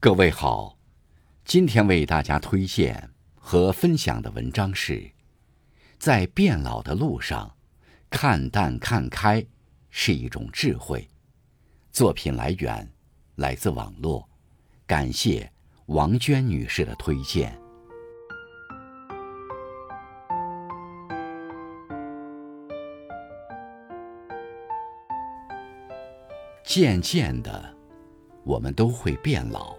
各位好，今天为大家推荐和分享的文章是《在变老的路上，看淡看开是一种智慧》。作品来源来自网络，感谢王娟女士的推荐。渐渐的，我们都会变老。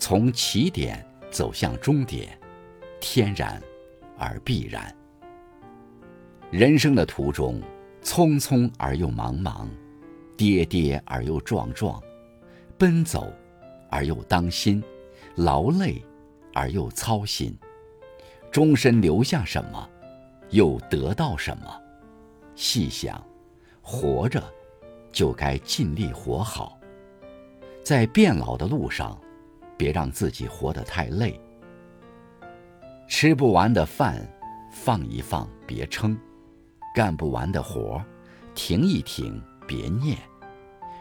从起点走向终点，天然而必然。人生的途中，匆匆而又茫茫，跌跌而又撞撞，奔走而又当心，劳累而又操心。终身留下什么，又得到什么？细想，活着就该尽力活好。在变老的路上。别让自己活得太累。吃不完的饭，放一放，别撑；干不完的活，停一停，别念；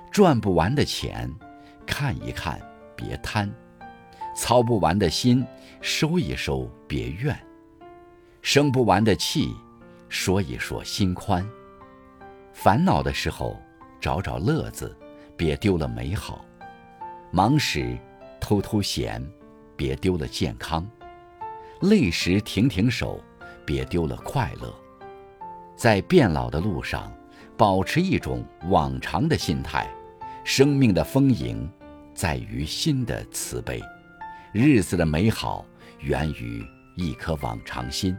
赚不完的钱，看一看，别贪；操不完的心，收一收，别怨；生不完的气，说一说，心宽。烦恼的时候，找找乐子，别丢了美好；忙时，偷偷闲，别丢了健康；累时停停手，别丢了快乐。在变老的路上，保持一种往常的心态。生命的丰盈，在于心的慈悲；日子的美好，源于一颗往常心。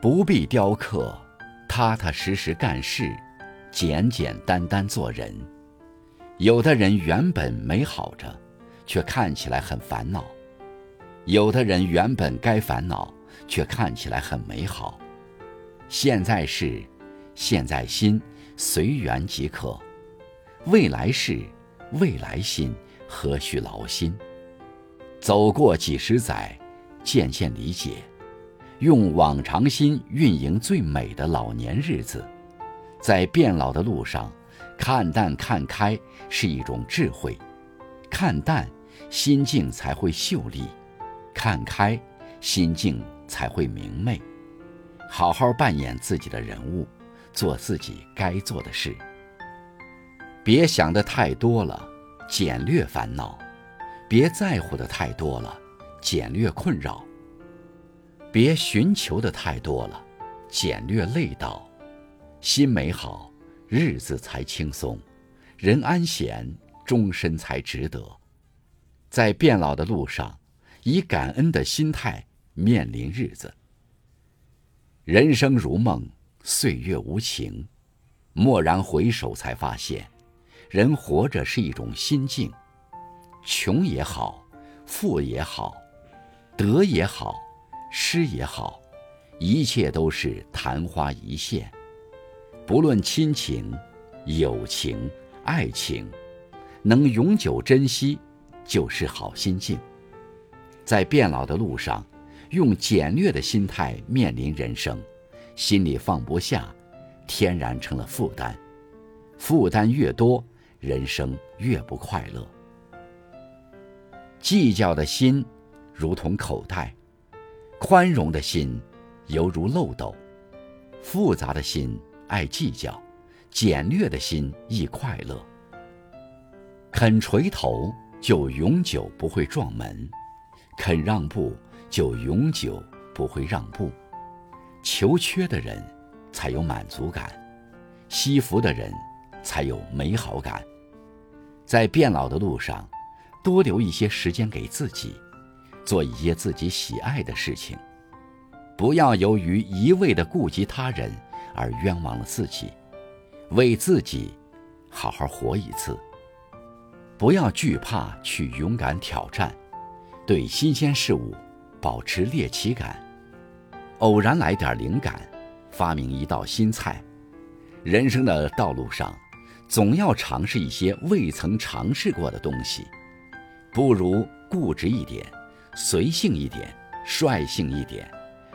不必雕刻，踏踏实实干事，简简单单做人。有的人原本美好着，却看起来很烦恼；有的人原本该烦恼，却看起来很美好。现在事，现在心，随缘即可；未来事，未来心，何须劳心？走过几十载，渐渐理解，用往常心运营最美的老年日子，在变老的路上。看淡看开是一种智慧，看淡，心境才会秀丽；看开，心境才会明媚。好好扮演自己的人物，做自己该做的事。别想的太多了，简略烦恼；别在乎的太多了，简略困扰；别寻求的太多了，简略累倒。心美好。日子才轻松，人安闲，终身才值得。在变老的路上，以感恩的心态面临日子。人生如梦，岁月无情，蓦然回首，才发现，人活着是一种心境。穷也好，富也好，得也好，失也好，一切都是昙花一现。不论亲情、友情、爱情，能永久珍惜，就是好心境。在变老的路上，用简略的心态面临人生，心里放不下，天然成了负担。负担越多，人生越不快乐。计较的心，如同口袋；宽容的心，犹如漏斗；复杂的心。爱计较，简略的心易快乐。肯垂头，就永久不会撞门；肯让步，就永久不会让步。求缺的人，才有满足感；惜福的人，才有美好感。在变老的路上，多留一些时间给自己，做一些自己喜爱的事情。不要由于一味的顾及他人。而冤枉了自己，为自己好好活一次。不要惧怕去勇敢挑战，对新鲜事物保持猎奇感。偶然来点灵感，发明一道新菜。人生的道路上，总要尝试一些未曾尝试过的东西。不如固执一点，随性一点，率性一点，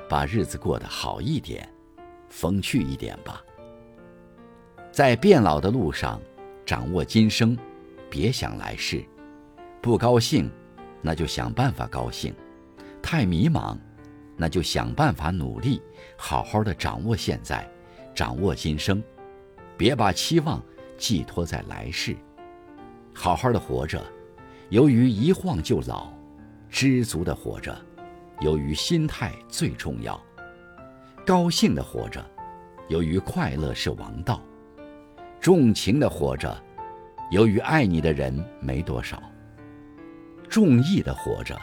把日子过得好一点。风趣一点吧，在变老的路上，掌握今生，别想来世。不高兴，那就想办法高兴；太迷茫，那就想办法努力，好好的掌握现在，掌握今生，别把期望寄托在来世。好好的活着，由于一晃就老；知足的活着，由于心态最重要；高兴的活着，由于快乐是王道；重情的活着，由于爱你的人没多少；重义的活着，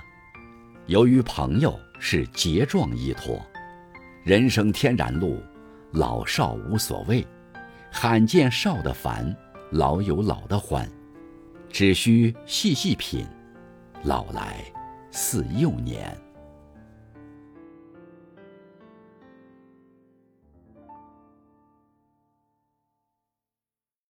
由于朋友是结状依托。人生天然路，老少无所谓，罕见少的烦，老有老的欢。只需细细品，老来似幼年。